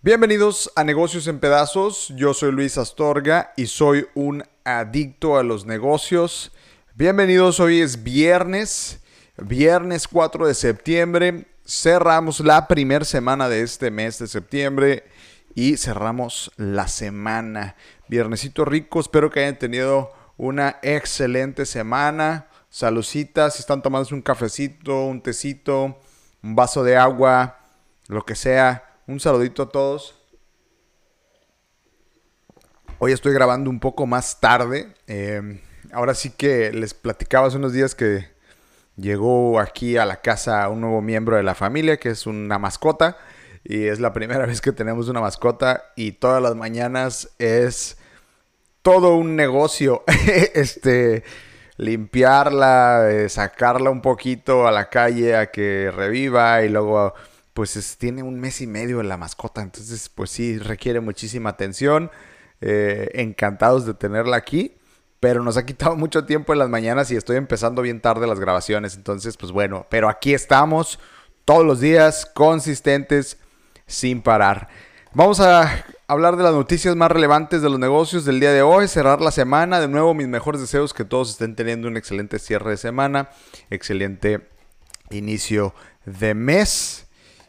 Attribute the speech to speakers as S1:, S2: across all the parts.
S1: Bienvenidos a Negocios en Pedazos. Yo soy Luis Astorga y soy un adicto a los negocios. Bienvenidos, hoy es viernes, viernes 4 de septiembre. Cerramos la primera semana de este mes de septiembre y cerramos la semana. Viernesito rico, espero que hayan tenido una excelente semana. Salucitas, si están tomando un cafecito, un tecito, un vaso de agua, lo que sea un saludito a todos. Hoy estoy grabando un poco más tarde. Em, ahora sí que les platicaba hace unos días que llegó aquí a la casa un nuevo miembro de la familia, que es una mascota. Y es la primera vez que tenemos una mascota y todas las mañanas es todo un negocio. este limpiarla, eh, sacarla un poquito a la calle a que reviva y luego pues tiene un mes y medio la mascota, entonces pues sí requiere muchísima atención. Eh, encantados de tenerla aquí, pero nos ha quitado mucho tiempo en las mañanas y estoy empezando bien tarde las grabaciones, entonces pues bueno, pero aquí estamos todos los días, consistentes, sin parar. Vamos a hablar de las noticias más relevantes de los negocios del día de hoy, cerrar la semana, de nuevo mis mejores deseos que todos estén teniendo un excelente cierre de semana, excelente inicio de mes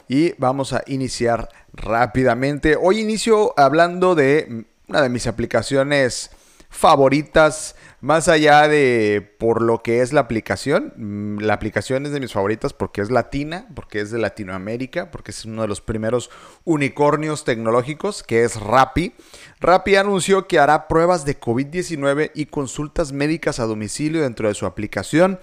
S1: y vamos a iniciar rápidamente. Hoy inicio hablando de una de mis aplicaciones favoritas, más allá de por lo que es la aplicación. Mm, la aplicación es de mis favoritas porque es latina, porque es de Latinoamérica, porque es uno de los primeros unicornios tecnológicos, que es Rappi. Rappi anunció que hará pruebas de COVID-19 y consultas médicas a domicilio dentro de su aplicación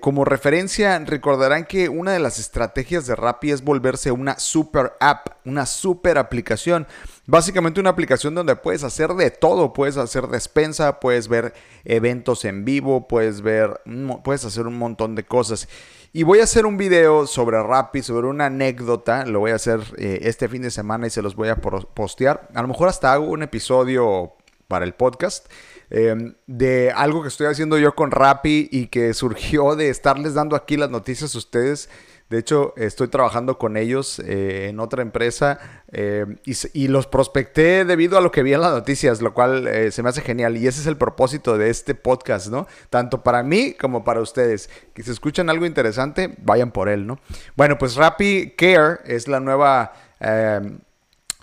S1: como referencia recordarán que una de las estrategias de Rappi es volverse una super app, una super aplicación. Básicamente una aplicación donde puedes hacer de todo, puedes hacer despensa, puedes ver eventos en vivo, puedes ver, puedes hacer un montón de cosas. Y voy a hacer un video sobre Rappi, sobre una anécdota, lo voy a hacer eh, este fin de semana y se los voy a postear. A lo mejor hasta hago un episodio para el podcast. Em, de algo que estoy haciendo yo con Rappi y que surgió de estarles dando aquí las noticias a ustedes. De hecho, estoy trabajando con ellos eh, en otra empresa em, y, los prospecté debido a lo que vi en las noticias, lo cual eh, se me hace genial. Y ese es el propósito de este podcast, ¿no? Tanto para mí como para ustedes. Que si escuchan algo interesante, vayan por él, ¿no? Bueno, pues Rappi Care es la nueva em,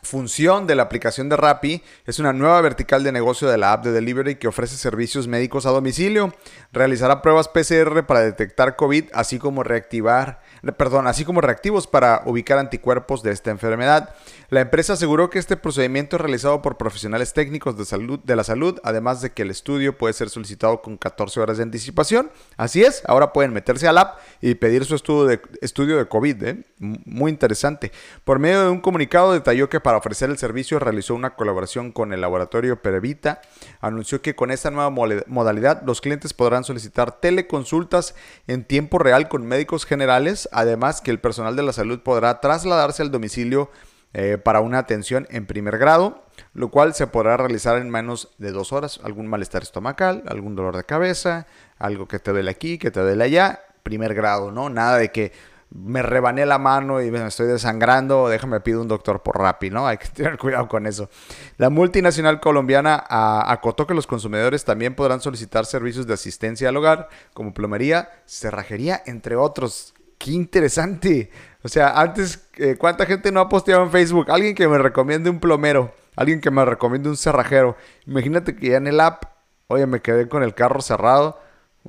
S1: función de la aplicación de Rappi es una nueva vertical de negocio de la app de delivery que ofrece servicios médicos a domicilio. Realizará pruebas PCR para detectar COVID, así como reactivar perdón, así como reactivos para ubicar anticuerpos de esta enfermedad. La empresa aseguró que este procedimiento es realizado por profesionales técnicos de, salud, de la salud, además de que el estudio puede ser solicitado con 14 horas de anticipación. Así es, ahora pueden meterse al app y pedir su estudio de, estudio de COVID. ¿eh? Muy interesante. Por medio de un comunicado detalló que para ofrecer el servicio realizó una colaboración con el laboratorio Perevita. Anunció que con esta nueva modalidad los clientes podrán solicitar teleconsultas en tiempo real con médicos generales además que el personal de la salud podrá trasladarse al domicilio eh, para una atención en primer grado, lo cual se podrá realizar en menos de dos horas. Algún malestar estomacal, algún dolor de cabeza, algo que te duele aquí, que te duele allá, primer grado, ¿no? Nada de que me rebané la mano y me estoy desangrando, déjame pido un doctor por Rappi, ¿no? Hay que tener cuidado con eso. La multinacional colombiana acotó que los consumidores también podrán solicitar servicios de asistencia al hogar, como plomería, cerrajería, entre otros. Qué interesante. O sea, antes, eh, ¿cuánta gente no ha posteado en Facebook? Alguien que me recomiende un plomero, alguien que me recomiende un cerrajero. Imagínate que ya en el app, oye, me quedé con el carro cerrado.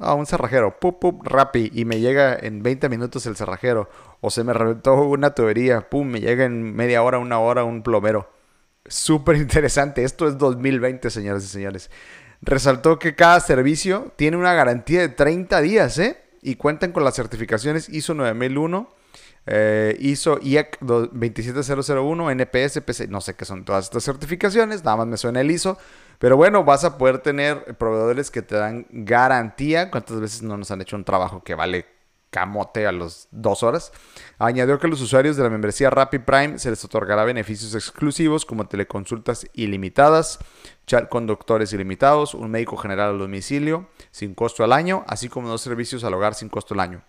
S1: Ah, un cerrajero, pup, pup, rapi, y me llega en 20 minutos el cerrajero. O se me reventó una tubería, pum, me llega en media hora, una hora un plomero. Súper interesante. Esto es 2020, señoras y señores. Resaltó que cada servicio tiene una garantía de 30 días, ¿eh? y cuentan con las certificaciones ISO 9001, eh, ISO IEC 27001, NPS, PC, no sé qué son todas estas certificaciones, nada más me suena el ISO, pero bueno, vas a poder tener proveedores que te dan garantía. ¿Cuántas veces no nos han hecho un trabajo que vale camote a las dos horas. Añadió que a los usuarios de la membresía Rappi Prime se les otorgará beneficios exclusivos como teleconsultas ilimitadas, chat con doctores ilimitados, un médico general al domicilio sin costo al año, así como dos servicios al hogar sin costo al año.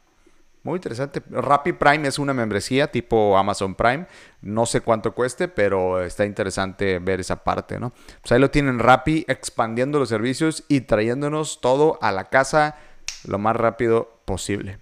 S1: Muy interesante. Rappi Prime es una membresía tipo Amazon Prime. No sé cuánto cueste, pero está interesante ver esa parte, ¿no? Pues ahí lo tienen Rappi expandiendo los servicios y trayéndonos todo a la casa lo más rápido posible.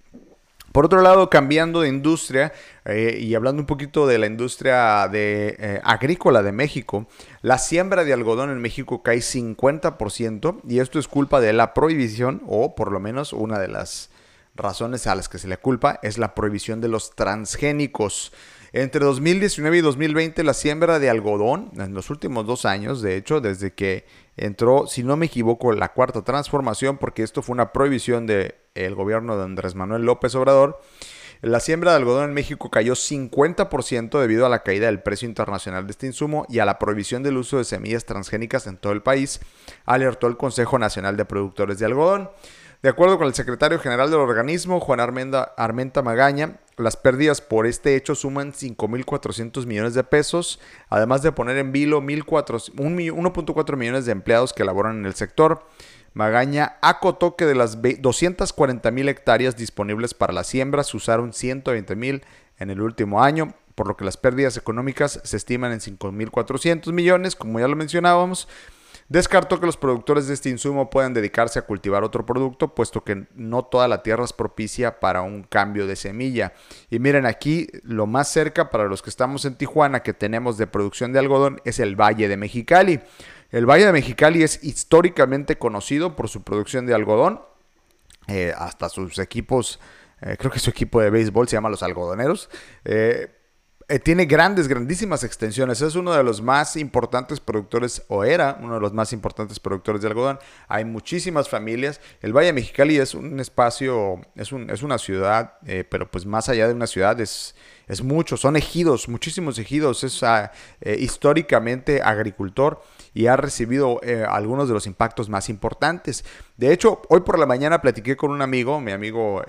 S1: Por otro lado, cambiando de industria eh, y hablando un poquito de la industria de, eh, agrícola de México, la siembra de algodón en México cae 50% y esto es culpa de la prohibición o por lo menos una de las razones a las que se le culpa es la prohibición de los transgénicos. Entre 2019 y 2020 la siembra de algodón, en los últimos dos años, de hecho, desde que entró, si no me equivoco, la cuarta transformación, porque esto fue una prohibición del gobierno de Andrés Manuel López Obrador, la siembra de algodón en México cayó 50% debido a la caída del precio internacional de este insumo y a la prohibición del uso de semillas transgénicas en todo el país, alertó el Consejo Nacional de Productores de Algodón. De acuerdo con el secretario general del organismo, Juan Armenta Magaña, las pérdidas por este hecho suman 5.400 millones de pesos, además de poner en vilo 1.4 millones de empleados que laboran en el sector. Magaña acotó que de las 240.000 hectáreas disponibles para la siembra se usaron 120.000 en el último año, por lo que las pérdidas económicas se estiman en 5.400 millones, como ya lo mencionábamos. Descartó que los productores de este insumo puedan dedicarse a cultivar otro producto, puesto que no toda la tierra es propicia para un cambio de semilla. Y miren aquí, lo más cerca para los que estamos en Tijuana que tenemos de producción de algodón es el Valle de Mexicali. El Valle de Mexicali es históricamente conocido por su producción de algodón, eh, hasta sus equipos, eh, creo que su equipo de béisbol se llama los algodoneros. Eh, eh, tiene grandes, grandísimas extensiones. Es uno de los más importantes productores, o era uno de los más importantes productores de algodón. Hay muchísimas familias. El Valle Mexicali es un espacio, es, un, es una ciudad, eh, pero pues más allá de una ciudad es, mucho. Son ejidos, muchísimos ejidos. Es ah, eh, históricamente agricultor y ha recibido algunos de los impactos más importantes. De hecho, hoy por la mañana platiqué con un amigo, mi amigo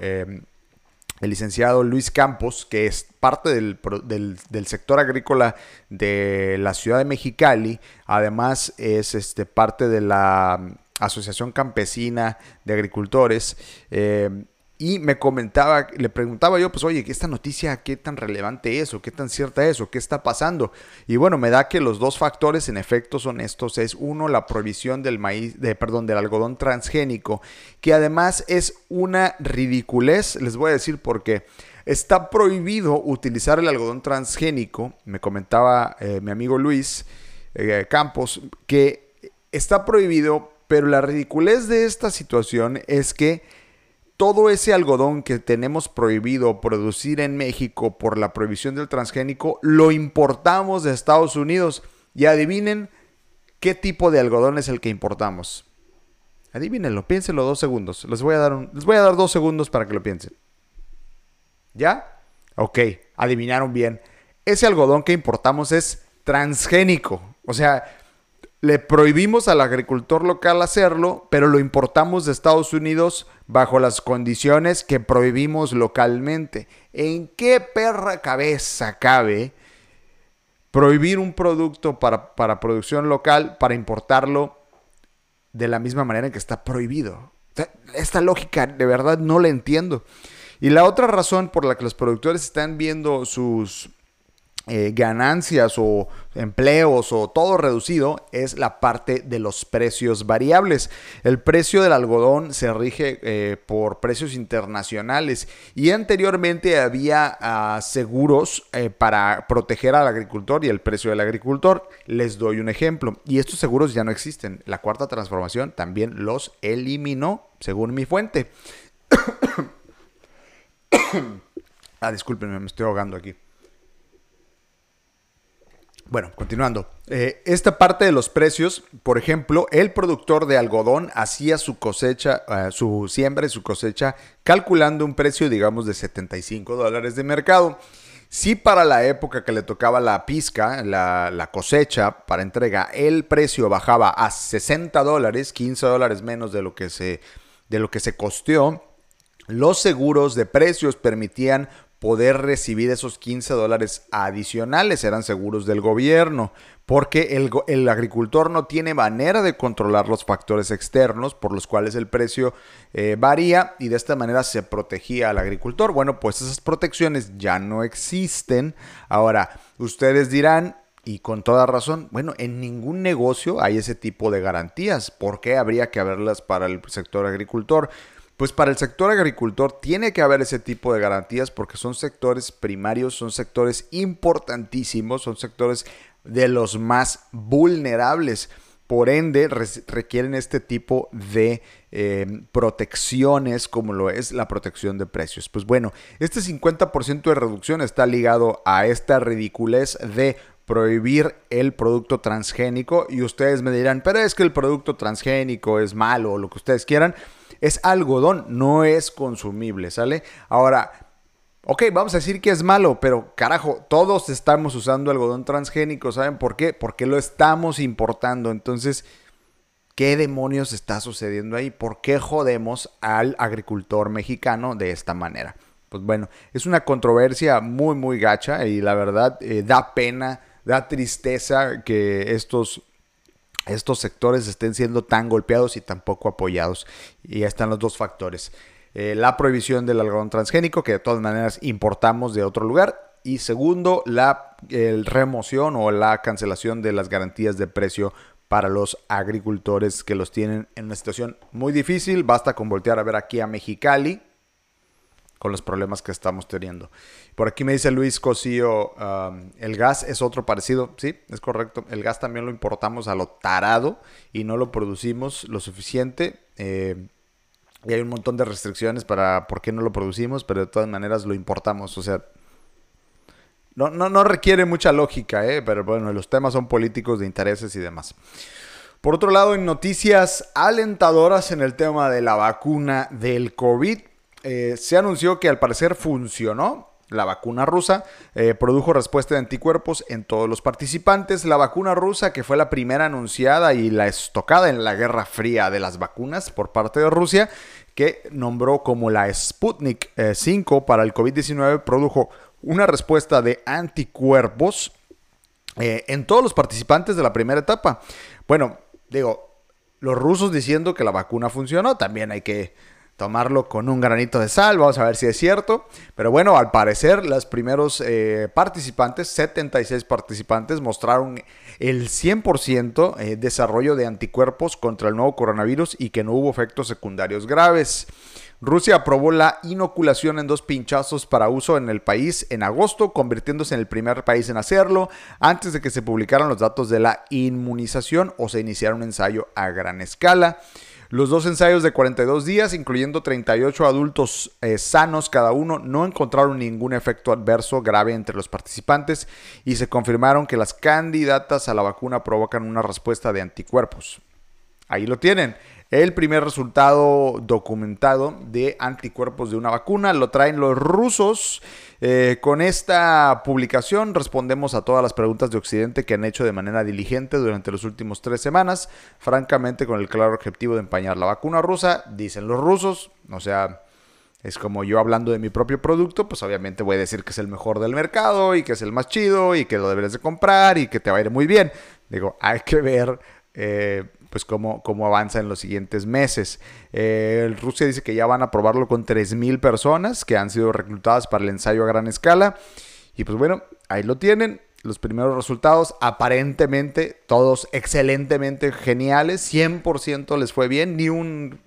S1: el licenciado Luis Campos, que es parte del, sector agrícola de la ciudad de Mexicali, además es este, parte de la Asociación Campesina de Agricultores. Eh, y me comentaba, le preguntaba yo, pues oye, ¿esta noticia qué tan relevante es o qué tan cierta es o qué está pasando? Y bueno, me da que los dos factores en efecto son estos. Es uno, la prohibición del maíz, de, perdón, del algodón transgénico, que además es una ridiculez. Les voy a decir por qué. Está prohibido utilizar el algodón transgénico, me comentaba eh, mi amigo Luis eh, Campos, que está prohibido, pero la ridiculez de esta situación es que todo ese algodón que tenemos prohibido producir en México por la prohibición del transgénico, lo importamos de Estados Unidos. Y adivinen qué tipo de algodón es el que importamos. Adivínenlo, piénsenlo dos segundos. Les voy a dar, les voy a dar dos segundos para que lo piensen. ¿Ya? Ok, adivinaron bien. Ese algodón que importamos es transgénico. O sea, le prohibimos al agricultor local hacerlo, pero lo importamos de Estados Unidos bajo las condiciones que prohibimos localmente. ¿En qué perra cabeza cabe prohibir un producto para, producción local para importarlo de la misma manera en que está prohibido? Esta lógica de verdad no la entiendo. Y la otra razón por la que los productores están viendo sus eh, ganancias o empleos o todo reducido es la parte de los precios variables. El precio del algodón se rige eh, por precios internacionales y anteriormente había ah, seguros eh, para proteger al agricultor y el precio del agricultor. Les doy un ejemplo y estos seguros ya no existen. La cuarta transformación también los eliminó, según mi fuente. ah, discúlpenme, me estoy ahogando aquí. Bueno, continuando. Eh, esta parte de los precios, por ejemplo, el productor de algodón hacía su cosecha, eh, su siembra y su cosecha calculando un precio, digamos, de 75 dólares de mercado. Si para la época que le tocaba la pizca, la, cosecha para entrega, el precio bajaba a 60 dólares, 15 dólares menos de lo que se, de lo que se costeó, los seguros de precios permitían poder recibir esos 15 dólares adicionales, eran seguros del gobierno, porque el, agricultor no tiene manera de controlar los factores externos por los cuales el precio eh, varía y de esta manera se protegía al agricultor. Bueno, pues esas protecciones ya no existen. Ahora, ustedes dirán, y con toda razón, bueno, en ningún negocio hay ese tipo de garantías. ¿Por qué habría que haberlas para el sector agricultor? Pues para el sector agricultor tiene que haber ese tipo de garantías porque son sectores primarios, son sectores importantísimos, son sectores de los más vulnerables. Por ende, requieren este tipo de eh, protecciones como lo es la protección de precios. Pues bueno, este 50% de reducción está ligado a esta ridiculez de prohibir el producto transgénico y ustedes me dirán, pero es que el producto transgénico es malo o lo que ustedes quieran es algodón, no es consumible, ¿sale? Ahora, ok, vamos a decir que es malo, pero carajo, todos estamos usando algodón transgénico, ¿saben por qué? Porque lo estamos importando. Entonces, ¿qué demonios está sucediendo ahí? ¿Por qué jodemos al agricultor mexicano de esta manera? Pues bueno, es una controversia muy, muy gacha y la verdad eh, da pena, da tristeza que estos estos sectores estén siendo tan golpeados y tan poco apoyados. Y están los dos factores. Eh, la prohibición del algodón transgénico, que de todas maneras importamos de otro lugar. Y segundo, la remoción o la cancelación de las garantías de precio para los agricultores que los tienen en una situación muy difícil. Basta con voltear a ver aquí a Mexicali, con los problemas que estamos teniendo. Por aquí me dice Luis Cosío, el gas es otro parecido. Sí, es correcto. El gas también lo importamos a lo tarado y no lo producimos lo suficiente. Eh, y hay un montón de restricciones para por qué no lo producimos, pero de todas maneras lo importamos. O sea, no, no, no requiere mucha lógica, ¿eh? pero bueno, los temas son políticos de intereses y demás. Por otro lado, en noticias alentadoras en el tema de la vacuna del COVID, eh, se anunció que al parecer funcionó. La vacuna rusa eh, produjo respuesta de anticuerpos en todos los participantes. La vacuna rusa, que fue la primera anunciada y la estocada en la Guerra Fría de las vacunas por parte de Rusia, que nombró como la Sputnik 5 eh, para el COVID-19, produjo una respuesta de anticuerpos en todos los participantes de la primera etapa. Bueno, digo, los rusos diciendo que la vacuna funcionó, también hay que tomarlo con un granito de sal, vamos a ver si es cierto. Pero bueno, al parecer los primeros eh, participantes, 76 participantes, mostraron el 100% eh, desarrollo de anticuerpos contra el nuevo coronavirus y que no hubo efectos secundarios graves. Rusia aprobó la inoculación en dos pinchazos para uso en el país en agosto, convirtiéndose en el primer país en hacerlo antes de que se publicaran los datos de la inmunización o se iniciara un ensayo a gran escala. Los dos ensayos de 42 días, incluyendo 38 adultos eh, sanos cada uno, no encontraron ningún efecto adverso grave entre los participantes y se confirmaron que las candidatas a la vacuna provocan una respuesta de anticuerpos. Ahí lo tienen. El primer resultado documentado de anticuerpos de una vacuna lo traen los rusos. Eh, con esta publicación respondemos a todas las preguntas de Occidente que han hecho de manera diligente durante los últimos tres semanas, francamente con el claro objetivo de empañar la vacuna rusa, dicen los rusos, o sea, es como yo hablando de mi propio producto, pues obviamente voy a decir que es el mejor del mercado y que es el más chido y que lo deberes de comprar y que te va a ir muy bien. Digo, hay que ver eh, pues cómo, cómo avanza en los siguientes meses. Eh, Rusia dice que ya van a probarlo con 3.000 personas que han sido reclutadas para el ensayo a gran escala. Y pues bueno, ahí lo tienen. Los primeros resultados, aparentemente todos excelentemente geniales, 100% les fue bien, ni un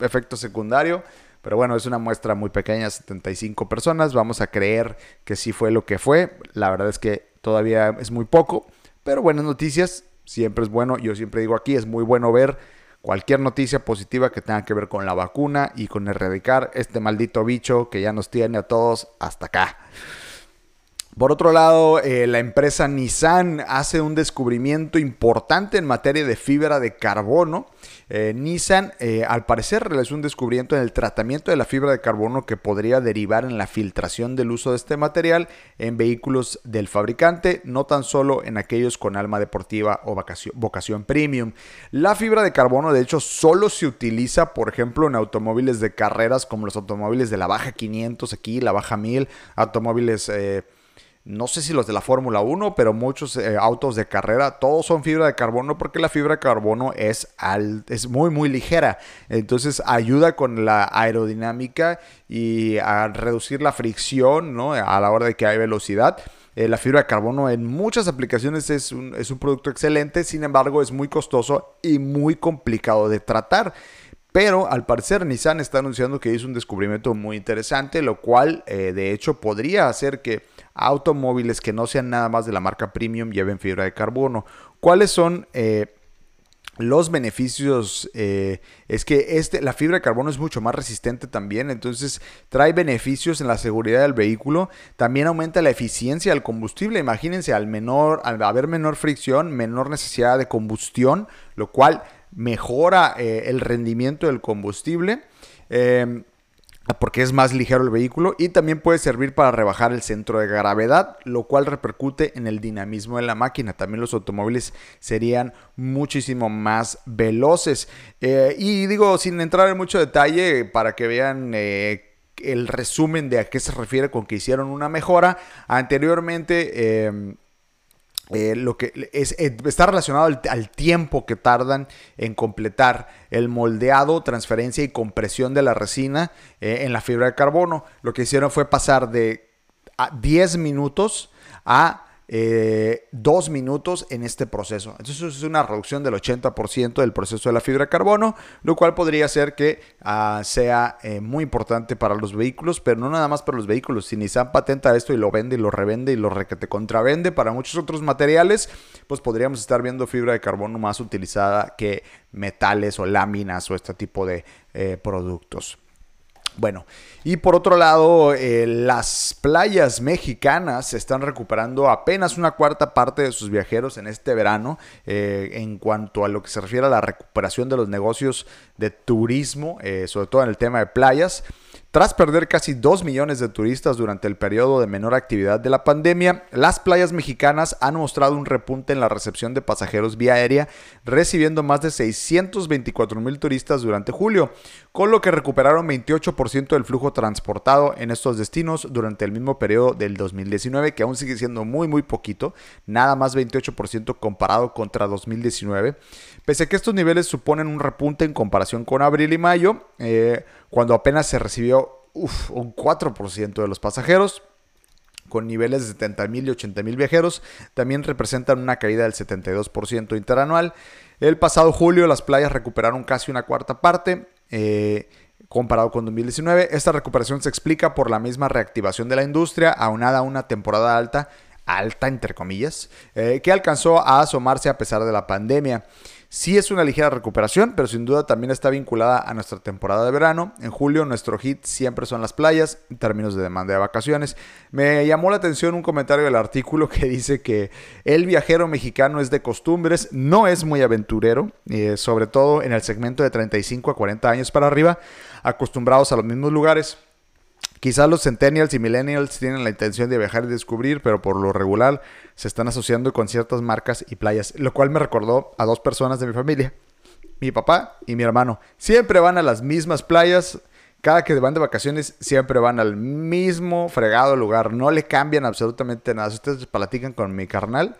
S1: efecto secundario. Pero bueno, es una muestra muy pequeña, 75 personas. Vamos a creer que sí fue lo que fue. La verdad es que todavía es muy poco. Pero buenas noticias, Siempre es bueno, yo siempre digo aquí, es muy bueno ver cualquier noticia positiva que tenga que ver con la vacuna y con erradicar este maldito bicho que ya nos tiene a todos hasta acá. Por otro lado, eh, la empresa Nissan hace un descubrimiento importante en materia de fibra de carbono. Eh, Nissan, eh, al parecer, realizó un descubrimiento en el tratamiento de la fibra de carbono que podría derivar en la filtración del uso de este material en vehículos del fabricante, no tan solo en aquellos con alma deportiva o vocación, vocación premium. La fibra de carbono, de hecho, solo se utiliza, por ejemplo, en automóviles de carreras como los automóviles de la Baja 500 aquí, la Baja 1000, automóviles no sé si los de la Fórmula 1, pero muchos eh, autos de carrera, todos son fibra de carbono porque la fibra de carbono es, es muy, muy ligera. Entonces ayuda con la aerodinámica y a reducir la fricción ¿no? a la hora de que hay velocidad. Eh, la fibra de carbono en muchas aplicaciones es un, es un producto excelente, sin embargo es muy costoso y muy complicado de tratar. Pero al parecer Nissan está anunciando que hizo un descubrimiento muy interesante, lo cual eh, de hecho podría hacer que automóviles que no sean nada más de la marca premium lleven fibra de carbono. ¿Cuáles son eh, los beneficios? Eh, es que este, la fibra de carbono es mucho más resistente también, entonces trae beneficios en la seguridad del vehículo. También aumenta la eficiencia del combustible. Imagínense, al, menor, al haber menor fricción, menor necesidad de combustión, lo cual mejora eh, el rendimiento del combustible. Em, porque es más ligero el vehículo y también puede servir para rebajar el centro de gravedad, lo cual repercute en el dinamismo de la máquina. También los automóviles serían muchísimo más veloces. Eh, y digo, sin entrar en mucho detalle, para que vean eh, el resumen de a qué se refiere con que hicieron una mejora, anteriormente... Em, eh, lo que es, eh, está relacionado al, tiempo que tardan en completar el moldeado, transferencia y compresión de la resina eh, en la fibra de carbono. Lo que hicieron fue pasar de 10 minutos a eh, dos minutos en este proceso. Entonces es una reducción del 80% del proceso de la fibra de carbono, lo cual podría ser que ah, sea eh, muy importante para los vehículos, pero no nada más para los vehículos. Si Nissan patenta esto y lo vende y lo revende y lo contravende para muchos otros materiales, pues podríamos estar viendo fibra de carbono más utilizada que metales o láminas o este tipo de eh, productos. Bueno, y por otro lado, eh, las playas mexicanas están recuperando apenas una cuarta parte de sus viajeros en este verano eh, en cuanto a lo que se refiere a la recuperación de los negocios de turismo, eh, sobre todo en el tema de playas. Tras perder casi 2 millones de turistas durante el periodo de menor actividad de la pandemia, las playas mexicanas han mostrado un repunte en la recepción de pasajeros vía aérea, recibiendo más de 624 mil turistas durante julio, con lo que recuperaron 28% del flujo transportado en estos destinos durante el mismo periodo del 2019, que aún sigue siendo muy muy poquito, nada más 28% comparado contra 2019. Pese a que estos niveles suponen un repunte en comparación con abril y mayo, eh, cuando apenas se recibió un 4% de los pasajeros, con niveles de 70 mil y 80 mil viajeros, también representan una caída del 72% interanual. El pasado julio las playas recuperaron casi una cuarta parte. Eh, comparado con 2019, esta recuperación se explica por la misma reactivación de la industria, aunada a una temporada alta, alta entre comillas, eh, que alcanzó a asomarse a pesar de la pandemia. Sí es una ligera recuperación, pero sin duda también está vinculada a nuestra temporada de verano. En julio nuestro hit siempre son las playas en términos de demanda de vacaciones. Me llamó la atención un comentario del artículo que dice que el viajero mexicano es de costumbres, no es muy aventurero, eh, sobre todo en el segmento de 35 a 40 años para arriba, acostumbrados a los mismos lugares. Quizás los centennials y millennials tienen la intención de viajar y descubrir, pero por lo regular se están asociando con ciertas marcas y playas, lo cual me recordó a dos personas de mi familia, mi papá y mi hermano. Siempre van a las mismas playas, cada que van de vacaciones siempre van al mismo fregado lugar, no le cambian absolutamente nada. Si ustedes platican con mi carnal,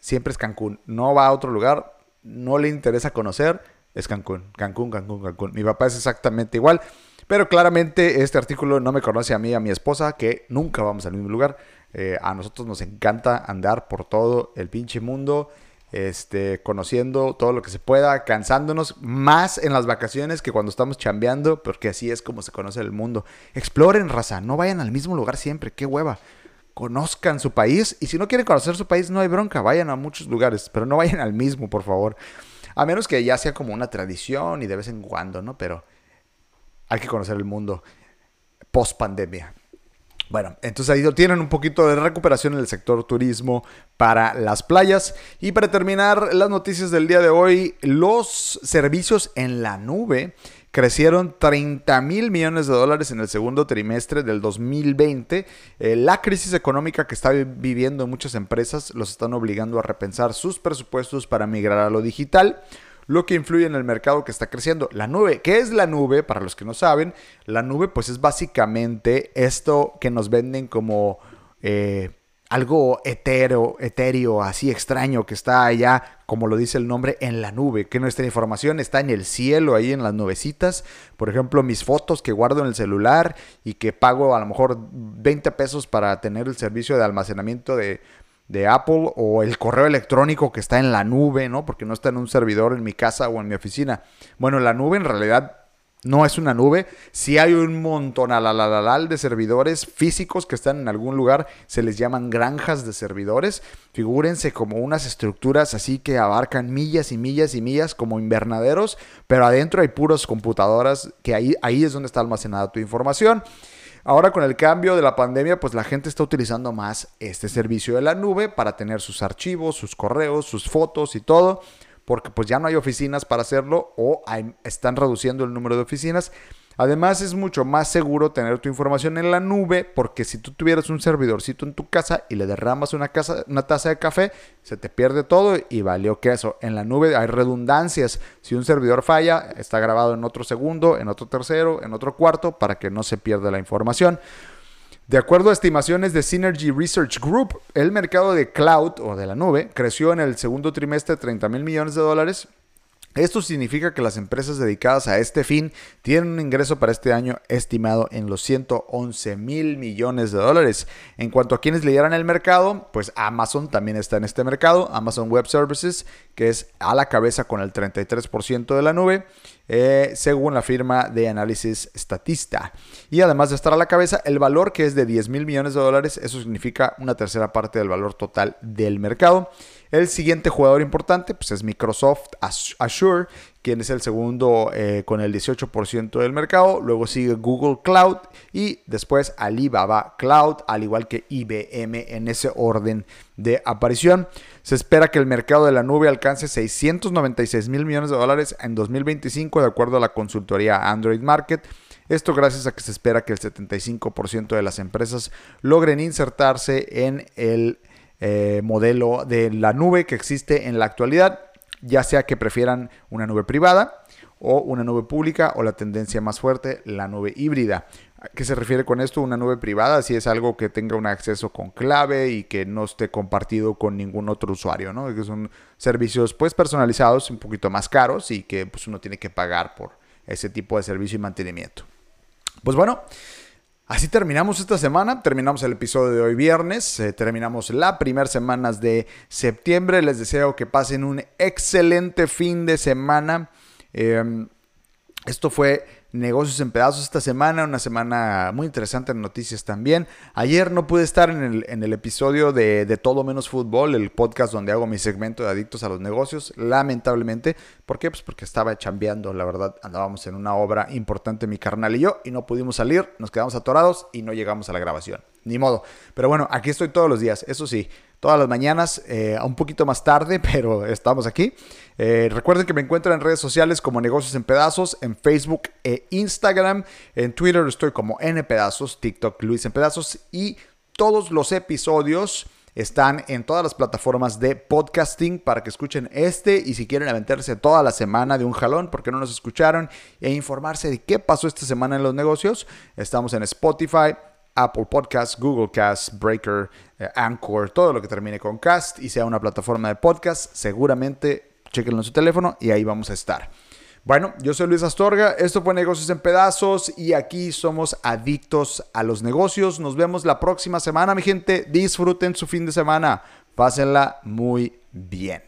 S1: siempre es Cancún, no va a otro lugar, no le interesa conocer, es Cancún, Cancún, Cancún, Cancún. Mi papá es exactamente igual. Pero claramente este artículo no me conoce a mí, a mi esposa, que nunca vamos al mismo lugar. Eh, a nosotros nos encanta andar por todo el pinche mundo, este, conociendo todo lo que se pueda, cansándonos más en las vacaciones que cuando estamos chambeando, porque así es como se conoce el mundo. Exploren, raza, no vayan al mismo lugar siempre, qué hueva. Conozcan su país y si no quieren conocer su país, no hay bronca, vayan a muchos lugares, pero no vayan al mismo, por favor. A menos que ya sea como una tradición y de vez en cuando, ¿no? Pero hay que conocer el mundo post pandemia. Bueno, entonces ahí tienen un poquito de recuperación en el sector turismo para las playas. Y para terminar las noticias del día de hoy, los servicios en la nube crecieron 30 mil millones de dólares en el segundo trimestre del 2020. Eh, la crisis económica que está viviendo muchas empresas los están obligando a repensar sus presupuestos para migrar a lo digital lo que influye en el mercado que está creciendo. La nube, ¿qué es la nube? Para los que no saben, la nube pues es básicamente esto que nos venden como eh, algo etéreo, etéreo, así extraño, que está allá, como lo dice el nombre, en la nube, que nuestra información está en el cielo, ahí en las nubecitas. Por ejemplo, mis fotos que guardo en el celular y que pago a lo mejor 20 pesos para tener el servicio de almacenamiento de de Apple o el correo electrónico que está en la nube, ¿no? Porque no está en un servidor en mi casa o en mi oficina. Bueno, la nube en realidad no es una nube. Si hay un montón de servidores físicos que están en algún lugar, se les llaman granjas de servidores. Figúrense como unas estructuras así que abarcan millas y millas y millas como invernaderos, pero adentro hay puras computadoras que ahí, ahí es donde está almacenada tu información. Ahora con el cambio de la pandemia, pues la gente está utilizando más este servicio de la nube para tener sus archivos, sus correos, sus fotos y todo, porque pues ya no hay oficinas para hacerlo o están reduciendo el número de oficinas. Además es mucho más seguro tener tu información en la nube porque si tú tuvieras un servidorcito en tu casa y le derramas una, una taza de café, se te pierde todo y valió queso. En la nube hay redundancias. Si un servidor falla, está grabado en otro segundo, en otro tercero, en otro cuarto para que no se pierda la información. De acuerdo a estimaciones de Synergy Research Group, el mercado de cloud o de la nube creció en el segundo trimestre 30 mil millones de dólares esto significa que las empresas dedicadas a este fin tienen un ingreso para este año estimado en los 111 mil millones de dólares. En cuanto a quienes lideran el mercado, pues Amazon también está en este mercado, Amazon Web Services, que es a la cabeza con el 33% de la nube. Eh, según la firma de análisis Statista. Y además de estar a la cabeza, el valor que es de 10 mil millones de dólares, eso significa una tercera parte del valor total del mercado. El siguiente jugador importante pues, es Microsoft Azure, quien es el segundo eh, con el 18% del mercado. Luego sigue Google Cloud y después Alibaba Cloud, al igual que IBM en ese orden de aparición. Se espera que el mercado de la nube alcance 696 mil millones de dólares en 2025, de acuerdo a la consultoría Android Market. Esto gracias a que se espera que el 75% de las empresas logren insertarse en el eh, modelo de la nube que existe en la actualidad, ya sea que prefieran una nube privada o una nube pública o la tendencia más fuerte, la nube híbrida. ¿A qué se refiere con esto? Una nube privada, si es algo que tenga un acceso con clave y que no esté compartido con ningún otro usuario, ¿no? Que son servicios pues personalizados, un poquito más caros y que pues uno tiene que pagar por ese tipo de servicio y mantenimiento. Pues bueno, Así terminamos esta semana, terminamos el episodio de hoy viernes, eh, terminamos la primera semana de septiembre. Les deseo que pasen un excelente fin de semana. Em, esto fue Negocios en Pedazos esta semana, una semana muy interesante en noticias también. Ayer no pude estar en el, en el episodio de, de, Todo Menos Fútbol, el podcast donde hago mi segmento de Adictos a los Negocios, lamentablemente. ¿Por qué? Pues porque estaba chambeando, la verdad, andábamos en una obra importante mi carnal y yo y no pudimos salir, nos quedamos atorados y no llegamos a la grabación. Ni modo. Pero bueno, aquí estoy todos los días, eso sí todas las mañanas, eh, un poquito más tarde, pero estamos aquí. Eh, recuerden que me encuentran en redes sociales como Negocios en Pedazos, en Facebook e Instagram. En Twitter estoy como N Pedazos, TikTok Luis en Pedazos y todos los episodios están en todas las plataformas de podcasting para que escuchen este y si quieren aventarse toda la semana de un jalón porque no nos escucharon e informarse de qué pasó esta semana en los negocios, estamos en Spotify, Apple Podcasts, Google Cast, Breaker, eh, Anchor, todo lo que termine con Cast y sea una plataforma de podcast, seguramente chequenlo en su teléfono y ahí vamos a estar. Bueno, yo soy Luis Astorga, esto fue Negocios en Pedazos y aquí somos adictos a los negocios. Nos vemos la próxima semana, mi gente. Disfruten su fin de semana. Pásenla muy bien.